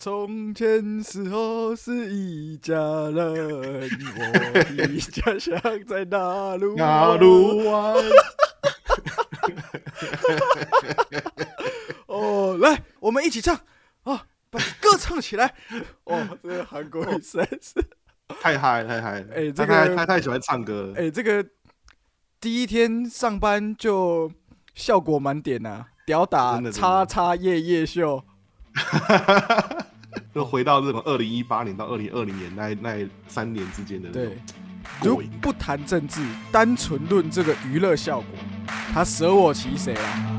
从前时候是一家人，我的家乡在哪路哪路湾，哦，来，我们一起唱啊，把歌唱起来。哦，这个韩国语实在是，太嗨了太嗨了！哎这个他太他太喜欢唱歌了。哎，这个第一天上班就效果满点呐、屌打叉叉夜夜秀。就回到这种二零一八年到二零二零年那那三年之间的那对种，如过瘾感。不谈政治，单纯论这个娱乐效果，他舍我其谁啊？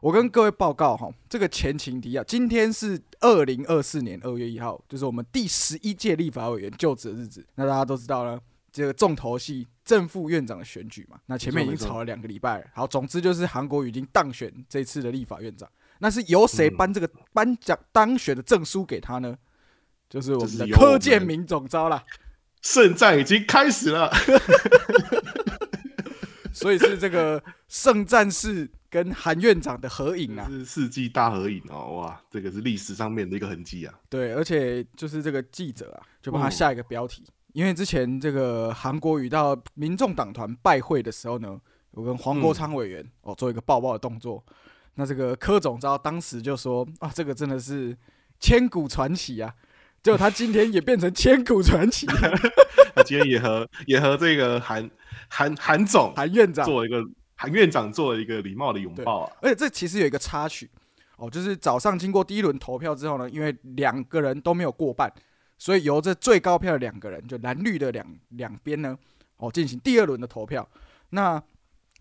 我跟各位报告哈，这个前情提要，今天是二零二四年二月一号，就是我们第十一届立法委员就职的日子。那大家都知道了，这个重头戏正副院长的选举嘛，那前面已经吵了两个礼拜了。好，总之就是韩国瑜已经当选这次的立法院长。那是由谁颁这个颁奖当选的证书给他呢？就是我们的柯建明总招啦。胜战已经开始了，所以是这个圣战士跟韩院长的合影啊。是世纪大合影哦！哇，这个是历史上面的一个痕迹啊！对，而且就是这个记者啊，就帮他下一个标题，因为之前这个韩国瑜到民众党团拜会的时候呢，我跟黄国昌委员、哦做一个抱抱的动作。那这个柯总召当时就说啊，这个真的是千古传奇啊！结果他今天也变成千古传奇了，他今天也和也和这个韩韩韩总韩院长做了一个韩院长做了一个礼貌的拥抱啊！而且这其实有一个插曲哦，就是早上经过第一轮投票之后呢，因为两个人都没有过半，所以由这最高票的两个人，就蓝绿的两两边呢，哦进行第二轮的投票。那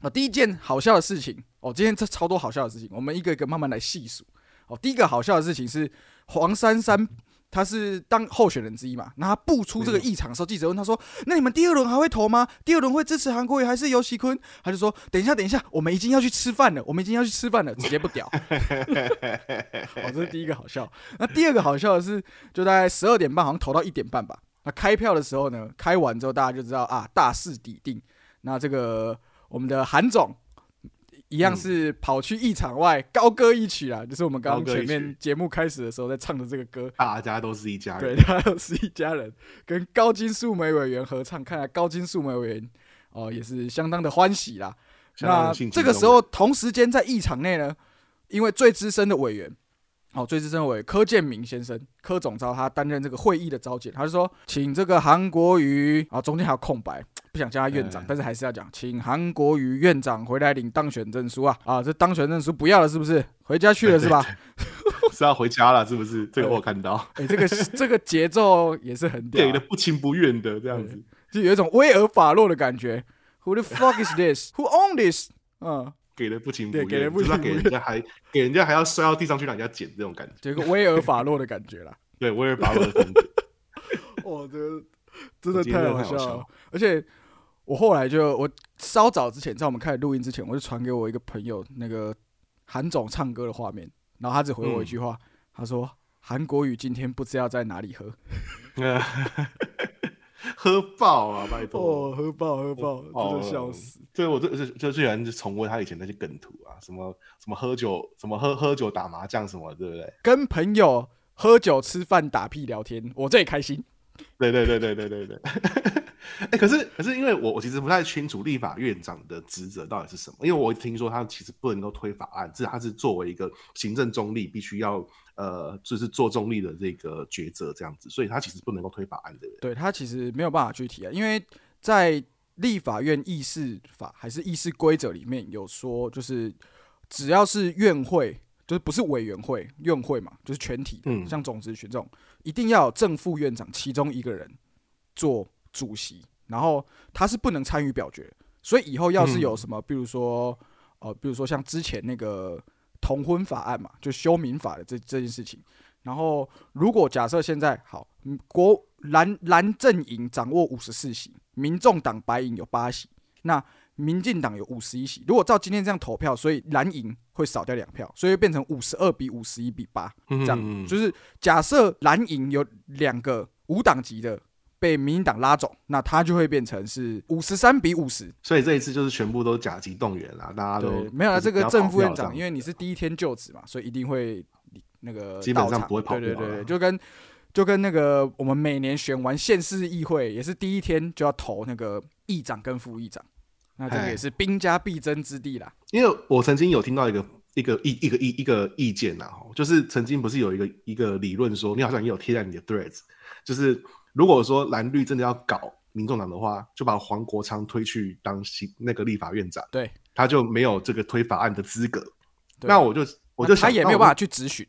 啊、第一件好笑的事情哦，今天这超多好笑的事情，我们一个一个慢慢来细数。哦，第一个好笑的事情是黄珊珊。他是当候选人之一嘛？那他不出这个议场的时候，记者问他说：“那你们第二轮还会投吗？第二轮会支持韩国瑜还是尤熙坤？”他就说：“等一下，等一下，我们已经要去吃饭了，我们已经要去吃饭了，直接不屌。”哦，这是第一个好笑。那第二个好笑的是，就在十二点半，好像投到一点半吧。那开票的时候呢，开完之后大家就知道啊，大势已定。那这个我们的韩总一样是跑去议场外高歌一曲啦，就是我们刚刚前面节目开始的时候在唱的这个歌。大家都是一家对，人，大家都是一家人，跟高金素梅委员合唱，看来高金素梅委员哦也是相当的欢喜啦。那这个时候，同时间在议场内呢，因为最资深的委员，哦，最资深的委员柯建明先生，柯总召他担任这个会议的召集，他就说，请这个韩国瑜啊，中间还有空白，不想叫他院长，哎但是还是要讲，请韩国瑜院长回来领当选证书啊啊，这当选证书不要了是不是？回家去了是吧？是要回家了，是不是？这个我有看到，哎、这个这个节奏也是很屌啊、给的不情不愿的这样子，就有一种威尔法洛的感觉。Who the fuck is this? Who own this? 嗯，给的不情不愿，对给的不情不愿给人家还给人家还要摔到地上去让人家捡这种感觉，就有一个威尔法洛的感觉啦。对威尔法洛的风格，哦，这个真的太好笑好笑了。而且我后来就我稍早之前，在我们开始录音之前，我就传给我一个朋友那个韩总唱歌的画面，然后他只回我一句话，他说：“韩国语今天不知道在哪里喝。喝爆啊，拜”托。哦，喝爆喝爆，哦真的笑死。对我这这就最喜欢就重温他以前那些梗图啊，什么什么喝酒，什么喝喝酒打麻将什么，对不对？跟朋友喝酒吃饭打屁聊天，我最开心。对对对对对对对。哎、可是可是因为我我其实不太清楚立法院长的职责到底是什么，因为我听说他其实不能够推法案，这他是作为一个行政中立，必须要呃就是做中立的这个抉择这样子，所以他其实不能够推法案的。对他其实没有办法具体啊，因为在立法院议事法还是议事规则里面有说，就是只要是院会，就是不是委员会，院会嘛，就是全体的，嗯像总咨询这种，一定要有正副院长其中一个人做主席，然后他是不能参与表决，所以以后要是有什么，比如说呃，比如说像之前那个同婚法案嘛，就修民法的这这件事情。然后，如果假设现在好，嗯国蓝蓝阵营掌握五十四席，民众党白营有八席，那民进党有五十一席。如果照今天这样投票，所以蓝营会少掉两票，所以会变成五十二比五十一比八，这样、嗯就是假设蓝营有两个无党籍的被民进党拉走，那他就会变成是五十三比五十。所以这一次就是全部都甲级动员啦，大家都对，没有了这个正副院长，因为你是第一天就职嘛，所以一定会那个基本上不会跑对对对，对就跟就跟那个我们每年选完县市议会，也是第一天就要投那个议长跟副议长，那这个哎也是兵家必争之地啦。因为我曾经有听到一个一个意一个意一个意见呐，吼就是曾经不是有一个一个理论说，你好像也有贴在你的 threads，就是如果说蓝绿真的要搞民众党的话，就把黄国昌推去当新那个立法院长，对，他就没有这个推法案的资格。那我就我就想他也没有办法去质询。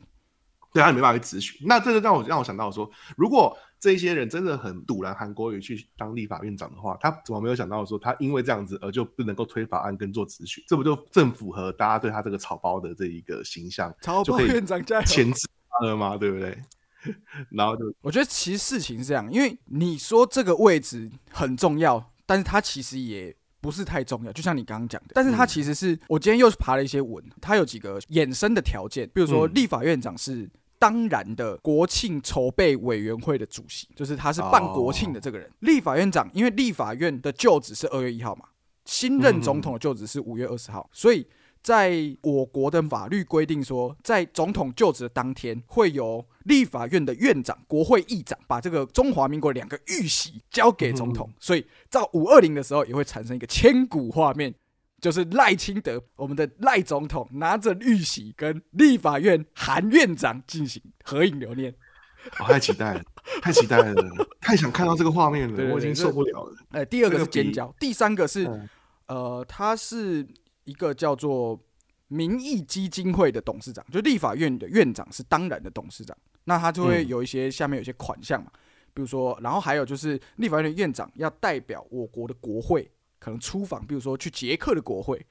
对他也没办法去咨询。那这就让我让我想到说，如果这些人真的很堵拦韩国瑜去当立法院长的话，他怎么没有想到说，他因为这样子而就不能够推法案跟做咨询？这不就正符合大家对他这个草包的这一个形象，草包院长加油！牵制他了吗？对不对？然后就我觉得其实事情是这样，因为你说这个位置很重要，但是它其实也不是太重要，就像你刚刚讲的。但是它其实是、我今天又爬了一些文，它有几个衍生的条件，比如说嗯立法院长是。当然的，国庆筹备委员会的主席就是他是办国庆的这个人。立法院长，因为立法院的就职是二月一号嘛，新任总统的就职是五月二十号，所以在我国的法律规定说，在总统就职的当天，会由立法院的院长、国会议长把这个中华民国两个玉玺交给总统，所以到五二零的时候，也会产生一个千古画面。就是赖清德，我们的赖总统拿着玉玺跟立法院韩院长进行合影留念。我太期待了，太期待了，太想看到这个画面了，我已经受不了了。呃，第二个是尖叫，第三个是、嗯呃，他是一个叫做民意基金会的董事长，就立法院的院长是当然的董事长，那他就会嗯有一些下面有一些款项嘛，比如说，然后还有就是立法院的院长要代表我国的国会，可能出访，比如说去捷克的国会，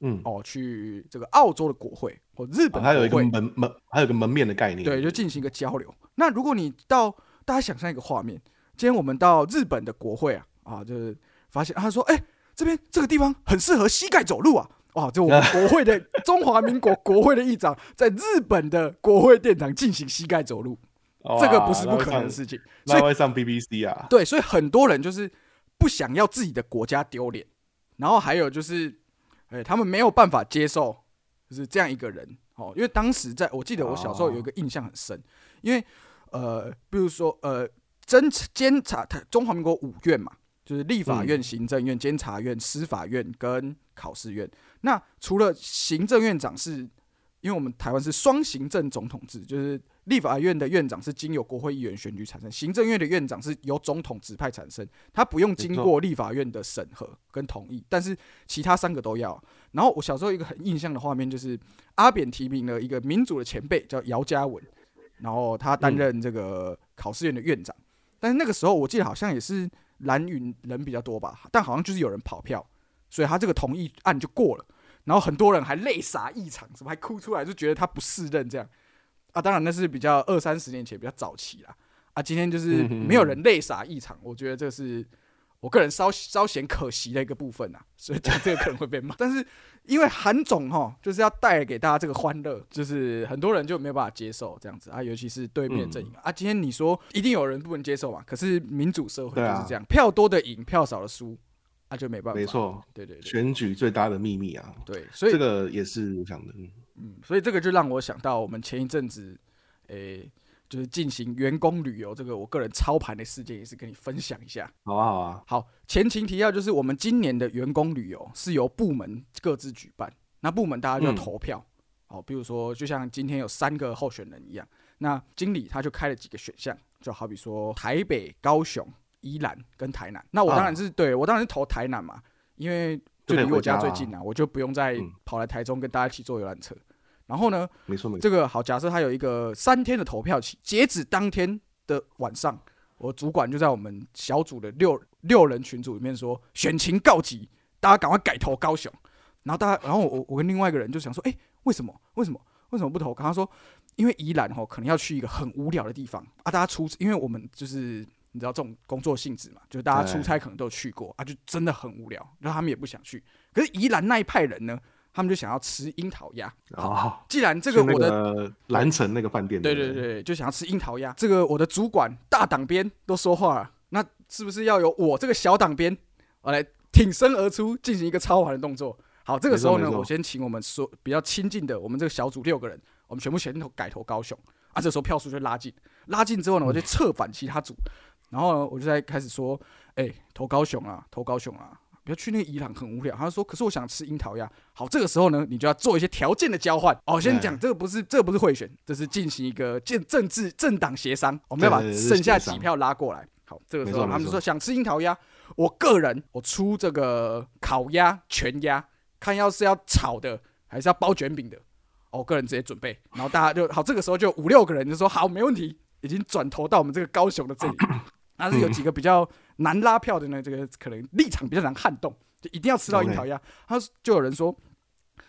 嗯，哦，去这个澳洲的国会或日本哦还有一个门门，还有一个门面的概念。对，就进行一个交流。那如果你到大家想象一个画面，今天我们到日本的国会啊，啊，就是发现、啊、他说，哎、这边这个地方很适合膝盖走路啊。哇，这我 们国会的中华民国国会的议长在日本的国会殿堂进行膝盖走路，这个不是不可能的事情。所以那会上 BBC 啊？对，所以很多人就是不想要自己的国家丢脸，然后还有就是，哎、他们没有办法接受就是这样一个人哦，因为当时在我记得我小时候有一个印象很深，因为呃，比如说呃，侦监察他中华民国五院嘛，就是立法院、行政院、监察院、司法院跟考试院。那除了行政院长是，因为我们台湾是双行政总统制，就是立法院的院长是经由国会议员选举产生，行政院的院长是由总统指派产生，他不用经过立法院的审核跟同意，但是其他三个都要。然后我小时候一个很印象的画面就是阿扁提名了一个民主的前辈叫姚嘉文，然后他担任这个考试院的院长，但是那个时候我记得好像也是蓝云人比较多吧，但好像就是有人跑票，所以他这个同意案就过了。然后很多人还泪洒异场，什么还哭出来，就觉得他不适任这样啊。当然那是比较二三十年前比较早期啦啊。今天就是没有人泪洒异场，我觉得这是我个人稍稍显可惜的一个部分啊。所以讲这个可能会被骂，但是因为韩总哈就是要带给大家这个欢乐，就是很多人就没有办法接受这样子啊，尤其是对面阵营、啊。今天你说一定有人不能接受嘛，可是民主社会就是这样，票多的赢，票少的输，啊就没办法。没错，对对对选举最大的秘密啊，对，所以这个也是我想的。嗯嗯，所以这个就让我想到我们前一阵子，诶、就是进行员工旅游这个我个人操盘的事件，也是跟你分享一下。好啊，好啊，好，前情提要就是我们今年的员工旅游是由部门各自举办，那部门大家就投票。哦，比如说，就像今天有三个候选人一样，那经理他就开了几个选项，就好比说台北、高雄、宜兰跟台南。那我当然是、对我当然是投台南嘛，因为就离我家最近啊，我就不用再嗯跑来台中跟大家一起坐游览车。然后呢，没错没错。这个好，假设他有一个三天的投票期，截止当天的晚上，我主管就在我们小组的六六人群组里面说，选情告急，大家赶快改投高雄。然后大家，然后我我跟另外一个人就想说，哎、为什么？为什么？为什么不投？跟他说，因为宜兰吼可能要去一个很无聊的地方啊，大家出，因为我们就是你知道这种工作性质嘛，就是大家出差可能都有去过啊，就真的很无聊，然后他们也不想去。可是宜兰那一派人呢，他们就想要吃樱桃鸭。哦，既然这这个我的个蓝城那个饭店，不对对对，就想要吃樱桃鸭。这个我的主管大党边都说话了，那是不是要由我这个小党鞭我来挺身而出，进行一个超凡的动作？好，这个时候呢，我先请我们所比较亲近的我们这个小组六个人，我们全部选投改投高雄啊。这时候票数就拉近，拉近之后呢，我就策反其他组，然后呢，我就在开始说，哎、投高雄啊，投高雄啊。不要去那个伊朗，很无聊。他说：“可是我想吃樱桃鸭。”好，这个时候呢，你就要做一些条件的交换。哦，先讲这个不是这个不是贿选，这是进行一个建政治政党协商。我们要把剩下几票拉过来。好，这个时候他们就说想吃樱桃鸭，我个人我出这个烤鸭、全鸭，看要是要炒的还是要包卷饼的。哦个人直接准备，然后大家就好，这个时候就五六个人就说好，没问题，已经转投到我们这个高雄的这里。但是有几个比较难拉票的呢，这个可能立场比较难撼动，就一定要吃到樱桃鸭。他就有人说，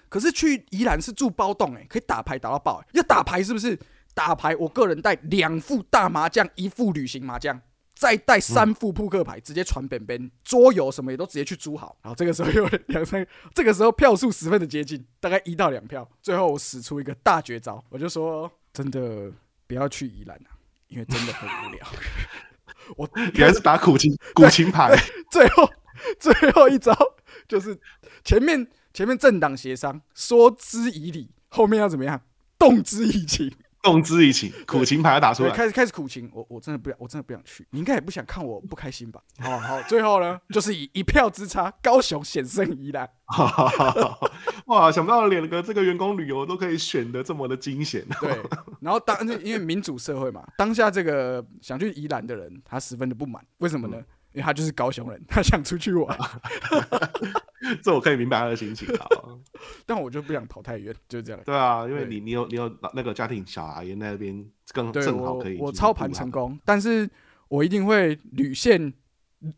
可是去宜兰是住包栋哎、可以打牌打到爆哎、要打牌是不是？打牌我个人带两副大麻将，一副旅行麻将。再带三副扑克牌，直接传本本，桌游什么也都直接去租好。然后这个时候有两三，这个时候票数十分的接近，大概一到两票。最后我使出一个大绝招，我就说真的不要去宜兰啊，因为真的很无聊。我原来是打苦情苦情牌，最后最后一招就是前面前面政党协商说之以理，后面要怎么样动之以情。动之以情，苦情牌要打出，来。开始开始苦情，我我真的不想，我真的不想去。你应该也不想看我不开心吧？好好，最后呢，就是以一票之差，高雄险胜宜兰。哇，想不到连个这个员工旅游都可以选的这么的惊险。对，然后当因为民主社会嘛，当下这个想去宜兰的人，他十分的不满，为什么呢？因为他就是高雄人，他想出去玩 这我可以明白他的心情啊。但我就不想跑太远，就这样。对啊，因为你你有你有那个家庭小孩那边更正好可以我操盘成功，但是我一定会履现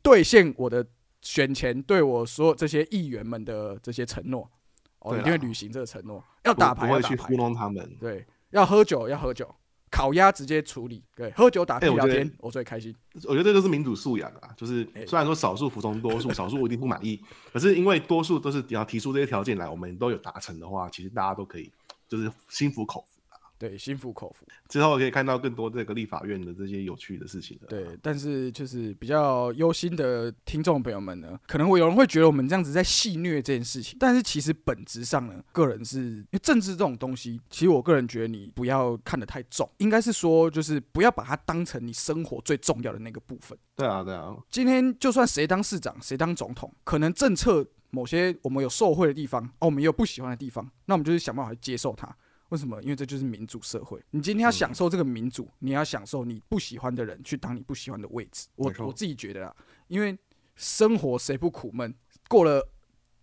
兑现我的选前对我所有这些议员们的这些承诺。哦，对一定会履行这个承诺，要打牌不要打牌会去糊，弄他们。对，要喝酒要喝酒，烤鸭直接处理，对，喝酒打屁哎我觉得聊天，我最开心。我觉得这就是民主素养啊，就是哎虽然说少数服从多数，少数一定不满意，可是因为多数都是你要提出这些条件来，我们都有达成的话，其实大家都可以就是心服口服。对，心服口服。之后可以看到更多这个立法院的这些有趣的事情了。对，但是就是比较忧心的听众朋友们呢，可能会有人会觉得我们这样子在戏虐这件事情，但是其实本质上呢，个人是因为政治这种东西，其实我个人觉得你不要看得太重，应该是说就是不要把它当成你生活最重要的那个部分。对啊，对啊，今天就算谁当市长，谁当总统，可能政策某些我们有受贿的地方，哦，我们也有不喜欢的地方，那我们就是想办法去接受它。为什么？因为这就是民主社会。你今天要享受这个民主，你要享受你不喜欢的人去当你不喜欢的位置。我我自己觉得啊，因为生活谁不苦闷？过了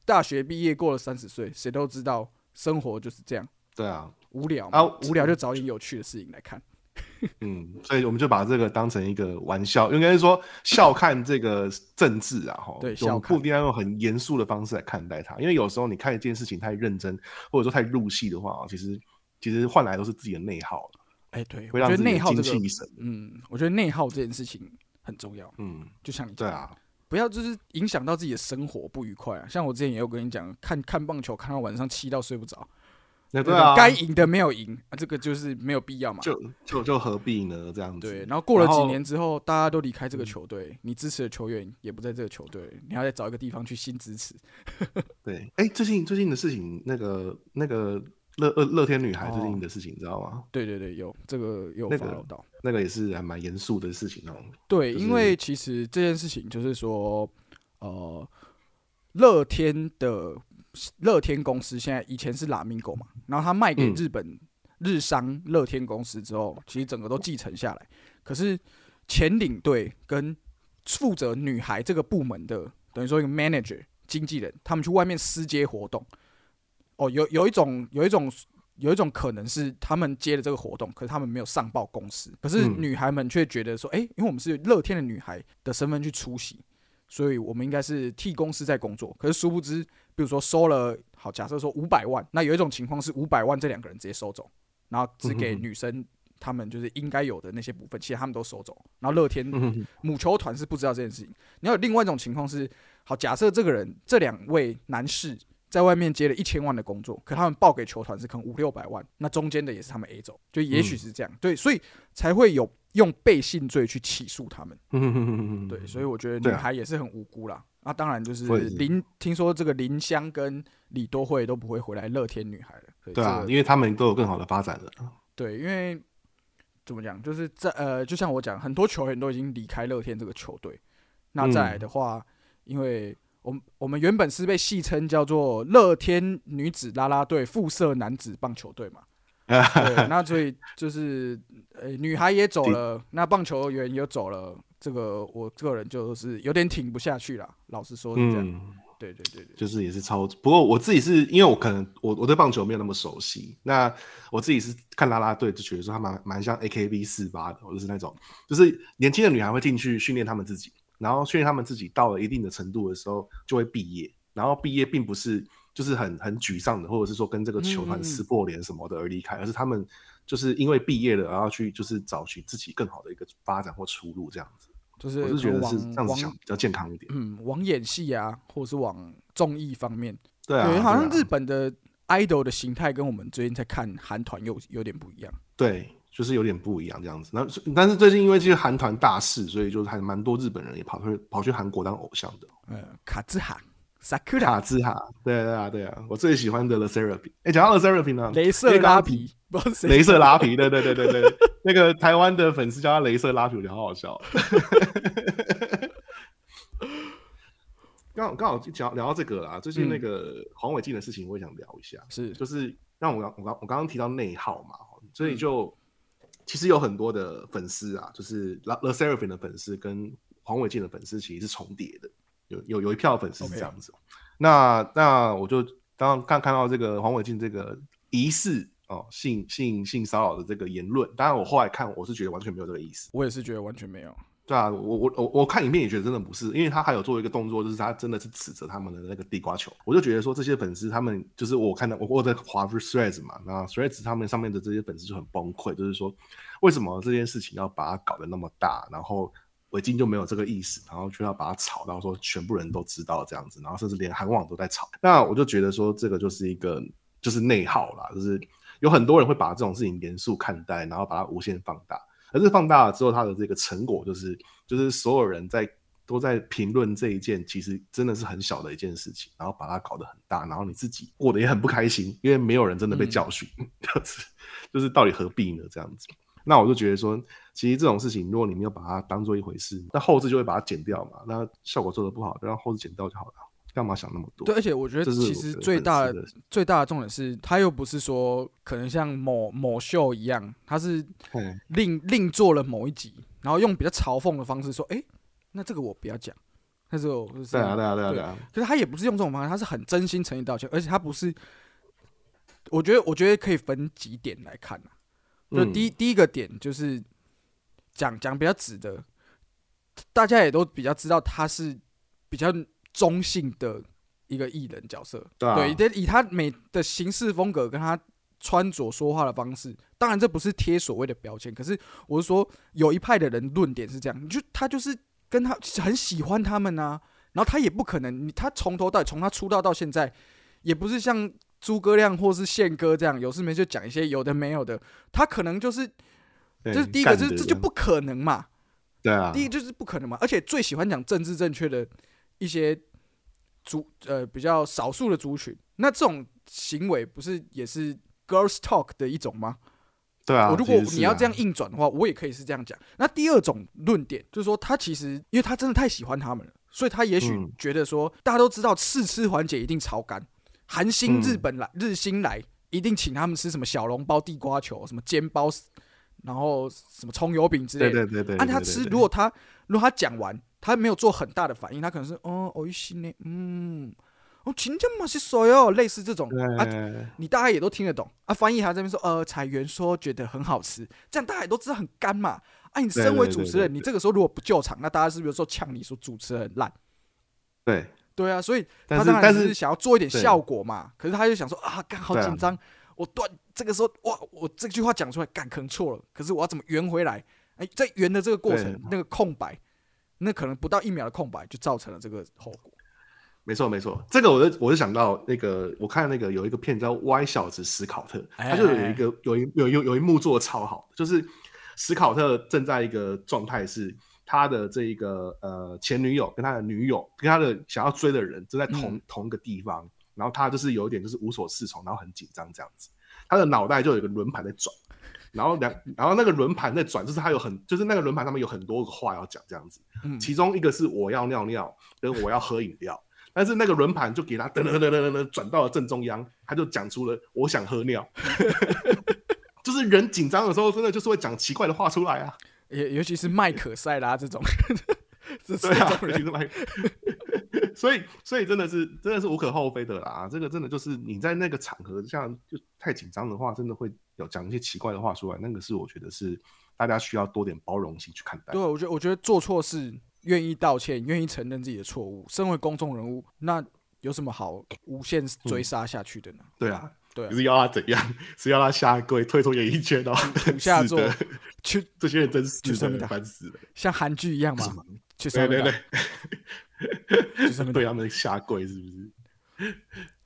大学毕业，过了三十岁，谁都知道生活就是这样对啊，无聊。啊无聊就找点有趣的事情来看。嗯，所以我们就把这个当成一个玩笑，应该是说笑看这个政治啊，哈，我对笑看们不一定要用很严肃的方式来看待它，因为有时候你看一件事情太认真，或者说太入戏的话，其实其实换来都是自己的内耗，哎，对，我会让觉得自己的精内耗这神。嗯，我觉得内耗这件事情很重要。嗯，就像对啊，不要就是影响到自己的生活不愉快啊。像我之前也有跟你讲，看看棒球看到晚上七到睡不着，那对啊，该赢的没有赢啊，这个就是没有必要嘛。就就就何必呢？这样子。对，然后过了几年之后，大家都离开这个球队，你支持的球员也不在这个球队，你要再找一个地方去新支持。对，哎，最近最近的事情，那个那个乐乐乐天女孩最哦近的事情，你知道吗？对对对，有这个有那个 follow 到。那个也是还蛮严肃的事情哦。对，就是因为其实这件事情就是说，呃，乐天的乐天公司现在以前是拉米狗嘛，然后他卖给嗯日本、日商乐天公司之后，其实整个都继承下来。可是前领队跟负责女孩这个部门的，等于说一个 manager 经纪人，他们去外面私接活动。哦，有有一种有一种有一种可能是他们接了这个活动，可是他们没有上报公司，可是嗯女孩们却觉得说，哎、因为我们是乐天的女孩的身份去出席，所以我们应该是替公司在工作。可是殊不知，比如说收了好，假设说五百万，那有一种情况是五百万这两个人直接收走，然后只给女生他们就是应该有的那些部分，其实他们都收走。然后乐天嗯母球团是不知道这件事情。你要有另外一种情况是，好，假设这个人这两位男士在外面接了一千万的工作，可他们报给球团是可能五六百万，那中间的也是他们 A 走，就也许是这样。对，所以才会有用背信罪去起诉他们。嗯，对，所以我觉得女孩也是很无辜啦。那当然就是林，听说这个林香跟李多惠都不会回来乐天女孩了。对啊，因为他们都有更好的发展了。对，因为怎么讲，就是在呃，就像我讲，很多球员都已经离开乐天这个球队。那再来的话，因为我们我们原本是被戏称叫做乐天女子啦啦队附设男子棒球队嘛。对，那所以就是呃，女孩也走了，那棒球员也走了，这个我个人就是有点挺不下去了。老实说是这样。嗯，对对对对，就是也是超。不过我自己是因为我可能我我对棒球没有那么熟悉，那我自己是看啦啦队就觉得说他蛮蛮像 AKB 四八的，或者是那种就是年轻的女孩会进去训练他们自己，然后训练他们自己到了一定的程度的时候就会毕业，然后毕业并不是就是很很沮丧的，或者是说跟这个球团撕破脸什么的而离开，而是他们就是因为毕业了，然后去就是找寻自己更好的一个发展或出路这样子。就是我是觉得是这样子想比较健康一点。嗯，往演戏啊，或者是往综艺方面。对啊，对，好像日本的 idol 的形态跟我们最近在看韩团又有点不一样。对，就是有点不一样这样子。那但是最近因为这个韩团大事，所以就是还蛮多日本人也跑去跑去韩国当偶像的。呃，卡兹哈、Sakura、兹哈，对对啊对啊，我最喜欢的 The Therapy。哎，讲到 The Therapy 呢，镭射拉皮，不知道谁镭射拉皮，对对对对对，那个台湾的粉丝叫他镭射拉皮，我觉得好好笑。刚好刚好讲聊到这个啦，最近那个黄伟晋的事情，我也想聊一下。是就是让我刚我刚我刚刚提到内耗嘛，所以就、其实有很多的粉丝啊，就是 The Seraphim 的粉丝跟黄伟晋的粉丝其实是重叠的，有有有一票粉丝是这样子。那那我就当刚看到这个黄伟晋这个疑似哦性性性骚扰的这个言论，当然我后来看我是觉得完全没有这个意思。我也是觉得完全没有。对啊，我我我我看影片也觉得真的不是，因为他还有做一个动作，就是他真的是指着他们的那个地瓜球，我就觉得说这些粉丝他们就是我看到我我在滑 Threads 嘛，那 Threads 他们上面的这些粉丝就很崩溃，就是说为什么这件事情要把它搞得那么大，然后维京就没有这个意思，然后却要把它炒到说全部人都知道这样子，然后甚至连韩网都在炒，那我就觉得说这个就是一个就是内耗啦，就是有很多人会把这种事情严肃看待，然后把它无限放大。可是放大了之后，它的这个成果就是，就是所有人在都在评论这一件其实真的是很小的一件事情，然后把它搞得很大，然后你自己过得也很不开心，因为没有人真的被教训，就是就是到底何必呢？这样子，那我就觉得说，其实这种事情，如果你没有把它当做一回事，那后置就会把它剪掉嘛，那效果做的不好，就让后置剪掉就好了，干嘛想那么多？对，而且我觉得其实最大最大的重点是，他又不是说可能像某某秀一样，他是嗯另另做了某一集，然后用比较嘲讽的方式说，哎、那这个我不要讲，那这个我就是对啊，对啊，对啊，对对啊，可是他也不是用这种方式，他是很真心诚意道歉，而且他不是，我觉得我觉得可以分几点来看啊。就嗯第一、第一个点就是讲讲比较直的，大家也都比较知道他是比较中性的一个艺人角色，对啊。对，以以他美的行事风格跟他穿着说话的方式，当然这不是贴所谓的标签，可是我是说有一派的人论点是这样，就他就是跟他很喜欢他们啊，然后他也不可能，你他从头到尾从他出道到现在，也不是像诸葛亮或是宪哥这样有事没事就讲一些有的没有的，他可能就是对就是第一个就是这就不可能嘛，对啊，第一就是不可能嘛，而且最喜欢讲政治正确的一些族呃比较少数的族群，那这种行为不是也是 girls talk 的一种吗？对啊，我如果你要这样硬转的话，我也可以是这样讲。那第二种论点就是说，他其实因为他真的太喜欢他们了，所以他也许嗯觉得说，大家都知道试吃环节一定超干，韩星、嗯日本来、日星来一定请他们吃什么小笼包、地瓜球、什么煎包，然后什么葱油饼之类的。对对对对，按他吃，如果他如果他讲完，他没有做很大的反应他可能是哦我一心里嗯哦群众嘛是所哟类似这种。啊你大家也都听得懂。啊翻译还在那边说呃裁员说觉得很好吃这样大家也都知道很干嘛。啊你身为主持人你这个时候如果不救场那大家是不是说呛你说主持人很烂？对。啊所以他当然是想要做一点效果嘛可是他就想说啊刚好紧张。我断这个时候哇我这句话讲出来感可能错了可是我要怎么圆回来？哎在圆的这个过程那个空白那可能不到一秒的空白就造成了这个后果。没错没错，这个我就我就想到那个，我看那个有一个片叫《歪小子史考特》，哎他就有一个有一有有有一幕做的超好，就是史考特正在一个状态是。他的这一个呃前女友跟他的女友跟他的想要追的人正在同、同一个地方，然后他就是有一点就是无所适从，然后很紧张这样子。他的脑袋就有一个轮盘在转，然后两然后那个轮盘在转，就是他有很就是那个轮盘上面有很多个话要讲这样子。其中一个是我要尿尿，跟我要喝饮料，但是那个轮盘就给他噔噔噔噔噔噔转到了正中央，他就讲出了我想喝尿。就是人紧张的时候，真的就是会讲奇怪的话出来啊。尤尤其是麦克塞拉这种，这对啊，种人其实蛮，所以所以真的是真的是无可厚非的啦。这个真的就是你在那个场合下就太紧张的话，真的会有讲一些奇怪的话出来。那个是我觉得是大家需要多点包容性去看待对，。我觉得我觉得做错事愿意道歉，愿意承认自己的错误，身为公众人物，那有什么好无限追杀下去的呢？对啊，对啊是要他怎样？是要他下跪退出演艺圈哦？土下 座是的，去这些人真就是上面打的烦死了。像韩剧一样嘛，去对对上面打对，去上面对 他们下跪是不是？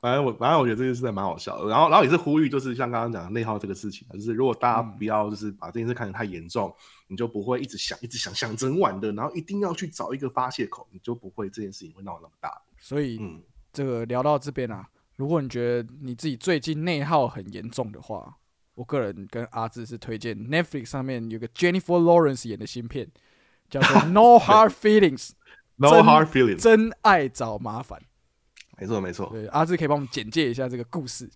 反正我反正我觉得这件事还蛮好笑的，然后然后也是呼吁，就是像刚刚讲的内耗这个事情，就是如果大家嗯不要就是把这件事看得太严重，你就不会一直想一直想想整晚的，然后一定要去找一个发泄口，你就不会这件事情会闹那么大。所以嗯，这个聊到这边啊，如果你觉得你自己最近内耗很严重的话，我个人跟阿志是推荐 Netflix 上面有个 Jennifer Lawrence 演的新片，叫做 No Hard Feelings，No hard feelings，真爱找麻烦。没错没错。对，阿志可以帮我们简介一下这个故事。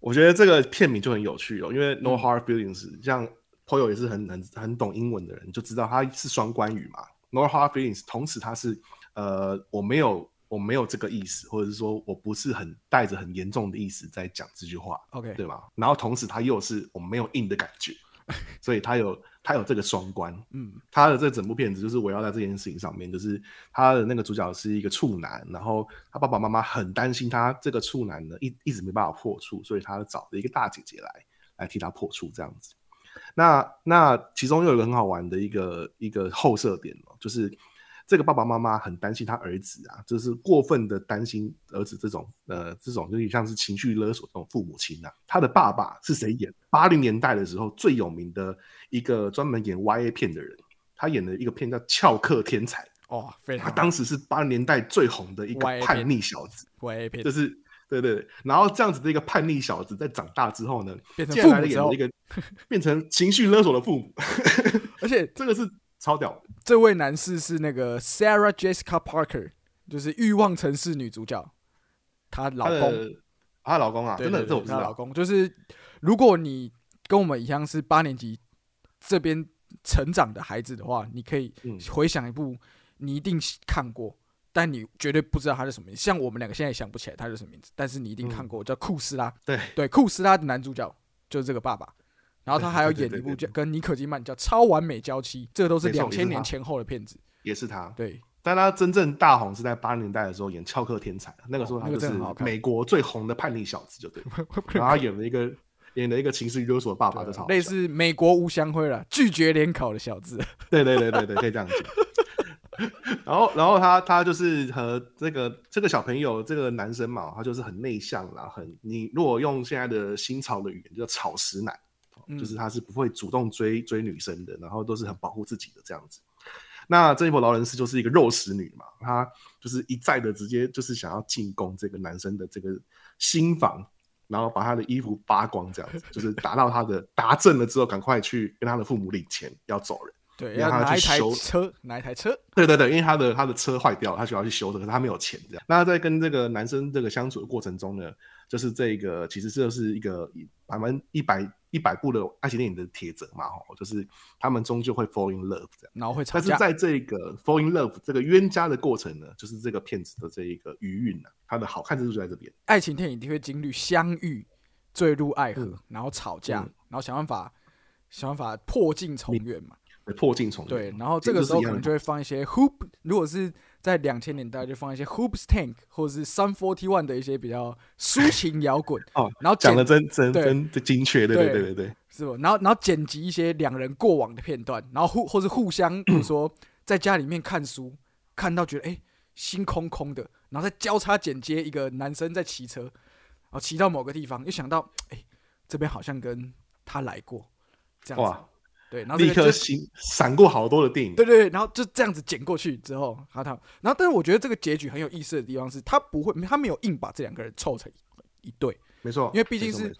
我觉得这个片名就很有趣哦，因为 No 嗯 hard feelings，像 Poyo 也是很很很懂英文的人，就知道它是双关语嘛。No hard feelings，同时它是呃我没有我没有这个意思，或者是说我不是很带着很严重的意思在讲这句话，OK，对吧？然后同时它又是我没有硬的感觉，所以它有它有这个双关。嗯，他的这整部片子就是围绕在这件事情上面，就是他的那个主角是一个处男，然后他爸爸妈妈很担心他这个处男呢一一直没办法破处，所以他找了一个大姐姐来来替他破处这样子。那那其中又有一个很好玩的一个一个后设点哦，就是这个爸爸妈妈很担心他儿子啊，就是过分的担心儿子这种呃这种有点像是情绪勒索这种父母亲啊。他的爸爸是谁演？八零年代的时候最有名的一个专门演 YA 片的人，他演的一个片叫《翘课天才》，哦，非常他当时是八零年代最红的一个叛逆小子，YA 片就是对对对。然后这样子的一个叛逆小子，在长大之后呢，变成父母一，个 变成情绪勒索的父母，而且这个是超屌。这位男士是那个 Sarah Jessica Parker，就是《欲望城市》女主角，她老公。她老公啊，真的对对这我不知道。她老公就是，如果你跟我们一样是八年级这边成长的孩子的话，你可以嗯回想一部你一定看过，但你绝对不知道他是什么名字。像我们两个现在也想不起来他是什么名字，但是你一定看过，叫库斯拉。对对，库斯拉的男主角就是这个爸爸。然后他还要演一部叫跟尼可基曼叫《超完美娇妻》，这个都是两千年前后的片子。也是他，对，但他真正大红是在八零年代的时候演《翘课天才》，那个时候他就是美国最红的叛逆小子，就对了。然后他演了一个演了一个情绪勒索的爸爸，对啊这超类似美国吴祥辉了，拒绝联考的小子。对对对对对，可以这样讲。然后，然后他他就是和这个这个小朋友，这个男生嘛，他就是很内向啦，很你如果用现在的新潮的语言，就叫草食男，嗯就是他是不会主动追追女生的，然后都是很保护自己的这样子。那珍妮佛劳伦斯就是一个肉食女嘛，她就是一再的直接就是想要进攻这个男生的这个心房，然后把他的衣服扒光，这样子，就是达到他的达阵了之后，赶快去跟他的父母领钱要走人。对，要拿一台去修车，拿一台车。对对对，因为他的他的车坏掉了，他需要去修的，可是他没有钱这样。那在跟这个男生这个相处的过程中呢，就是这个其实这是一个百分一百一百部的爱情电影的铁则嘛，吼，就是他们终究会 fall in love 这样。然后会吵架。但是在这个 fall in love 这个冤家的过程呢，就是这个骗子的这一个余韵呢，它的好看之处就在这边。爱情电影一定会经历相遇、坠入爱河，嗯然后吵架，嗯然后想办法想办法破镜重圆嘛。破镜重圆。对，然后这个时候可能就会放一些 hoop，如果是在两千年代就放一些 hoops tank 或者是 Sun Forty One 的一些比较抒情摇滚 哦，然后讲的真真真的精确，对对对对对对。是不？然后然后剪辑一些两人过往的片段，然后互或是互相，比如说在家里面看书，看到觉得哎、诶心空空的，然后再交叉剪接一个男生在骑车，然后骑到某个地方，又想到哎、诶这边好像跟他来过，这样子哇，对，然后这立刻心闪过好多的电影。对对对，然后就这样子剪过去之后，然后他，然后但是我觉得这个结局很有意思的地方是，他不会，他没有硬把这两个人凑成一对。没错，因为毕竟是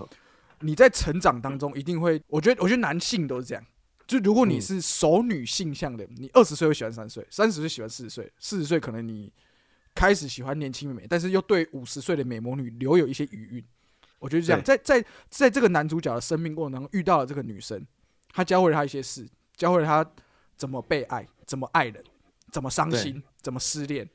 你在成长当中一定会，我觉得，我觉得男性都是这样。就如果你嗯是熟女性向的，你二十岁会喜欢三十岁，三十岁喜欢四十岁，四十岁可能你开始喜欢年轻美，但是又对五十岁的美魔女留有一些余韵。我觉得这样，在在在这个男主角的生命过程当中遇到了这个女生，她教会了他一些事，教会了他怎么被爱，怎么爱人，怎么伤心，怎么失恋，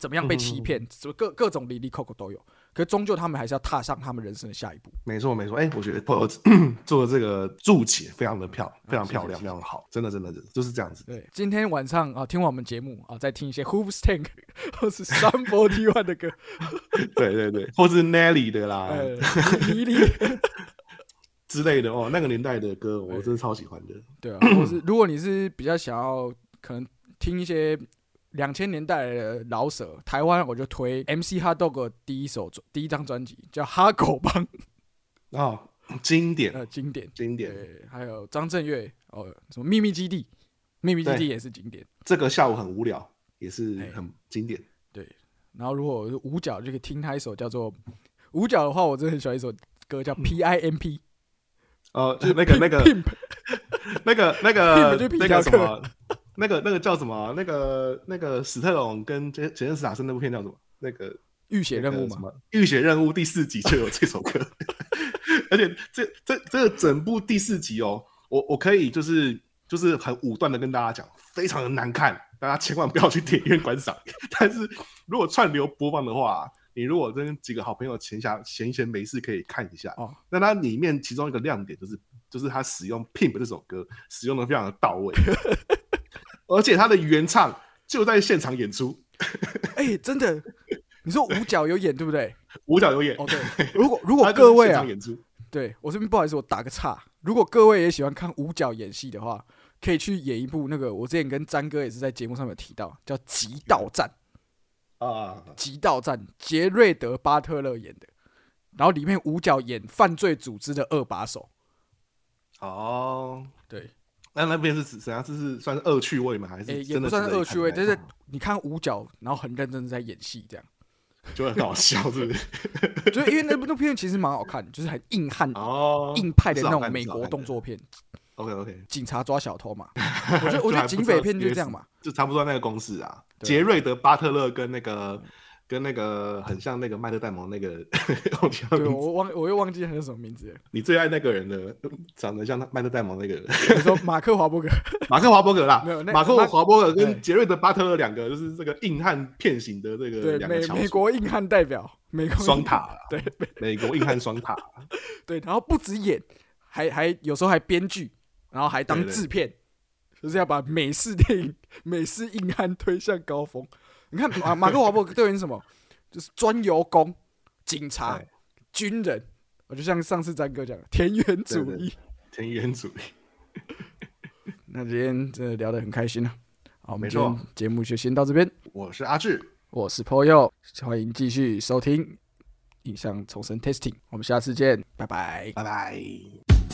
怎么样被欺骗，什么各各种离离扣扣都有。可是终究他们还是要踏上他们人生的下一步。没错没错。哎、我觉得 Paul 做的这个注解非常的漂，非常漂亮，非常好，真的真的真的就是这样子。对，今天晚上啊，听完我们节目啊，再听一些 Hoops Tank 或是 Sun Forty One 的歌，对对对，或是 Nelly 的啦 之类的哦，那个年代的歌我真的超喜欢的。对啊，或是如果你是比较想要可能听一些两千年代的老舍，台湾我就推 MC Hot Dog 第一首第一张专辑叫《哈狗帮》，哦，经典呃，经典。经典，对，还有张震岳哦，什么秘密基地，秘密基地也是经典。这个下午很无聊，也是哎很经典。对，然后如果五角就可以听他一首叫做五角的话，我真的很喜欢一首歌叫 P I M P，哦，那个那个那个那个那个什么，那个那个叫什么？那个那个史特龙跟杰杰森斯坦森那部片叫什么？那个浴血任务嘛，那个什么？浴血任务第四集就有这首歌，而且这这这个整部第四集哦，我我可以就是就是很武断的跟大家讲，非常的难看，大家千万不要去电影院观赏。但是如果串流播放的话，你如果跟几个好朋友闲暇闲闲没事可以看一下。哦，那它里面其中一个亮点就是就是他使用《Pimp》这首歌使用的非常的到位，而且他的原唱就在现场演出，哎、真的，你说五角有演对不对？五角有演。哦，对，如果如果各位啊，演出，对我这边不好意思，我打个岔，如果各位也喜欢看五角演戏的话，可以去演一部那个我之前跟詹哥也是在节目上面有提到，叫《极道战》。啊，极道战，杰瑞德·巴特勒演的，然后里面五角演犯罪组织的二把手，哦，对，那那边是怎样？这是算是恶趣味吗？还是真的不算是恶趣味，但是你看五角，然后很认真的在演戏，这样，就很搞笑，是不是？就因为那部那片其实蛮好看，就是很硬汉、哦，硬派的那种美国动作片，OK OK，警察抓小偷嘛。我觉得我觉得警匪片就这样嘛，就差不多那个公式啊。杰瑞德·巴特勒跟那个跟那个很像那个麦特戴蒙那个，对我忘我又忘记他叫什么名字了。你最爱那个人的，长得像麦特戴蒙那个。人，你说马克华伯格，马克华伯格啦。没有那。马克华伯格跟杰瑞德·巴特勒两个就是这个硬汉片型的这个对美美国硬汉代表，美国双塔。啊，对。美国硬汉双塔。对，然后不止演，还还有时候还编剧，然后还当制片，就是要把美式电影、美式硬汉推向高峰。你看马马克华伯格对应什么？就是专油工、警察对、军人。我就像上次詹哥讲的，田园主义。田园主义。那今天真的聊得很开心了、好，我们没错今天节目就先到这边。我是阿志，我是 Poyo，欢迎继续收听影像重生 Testing，我们下次见，拜拜。拜拜。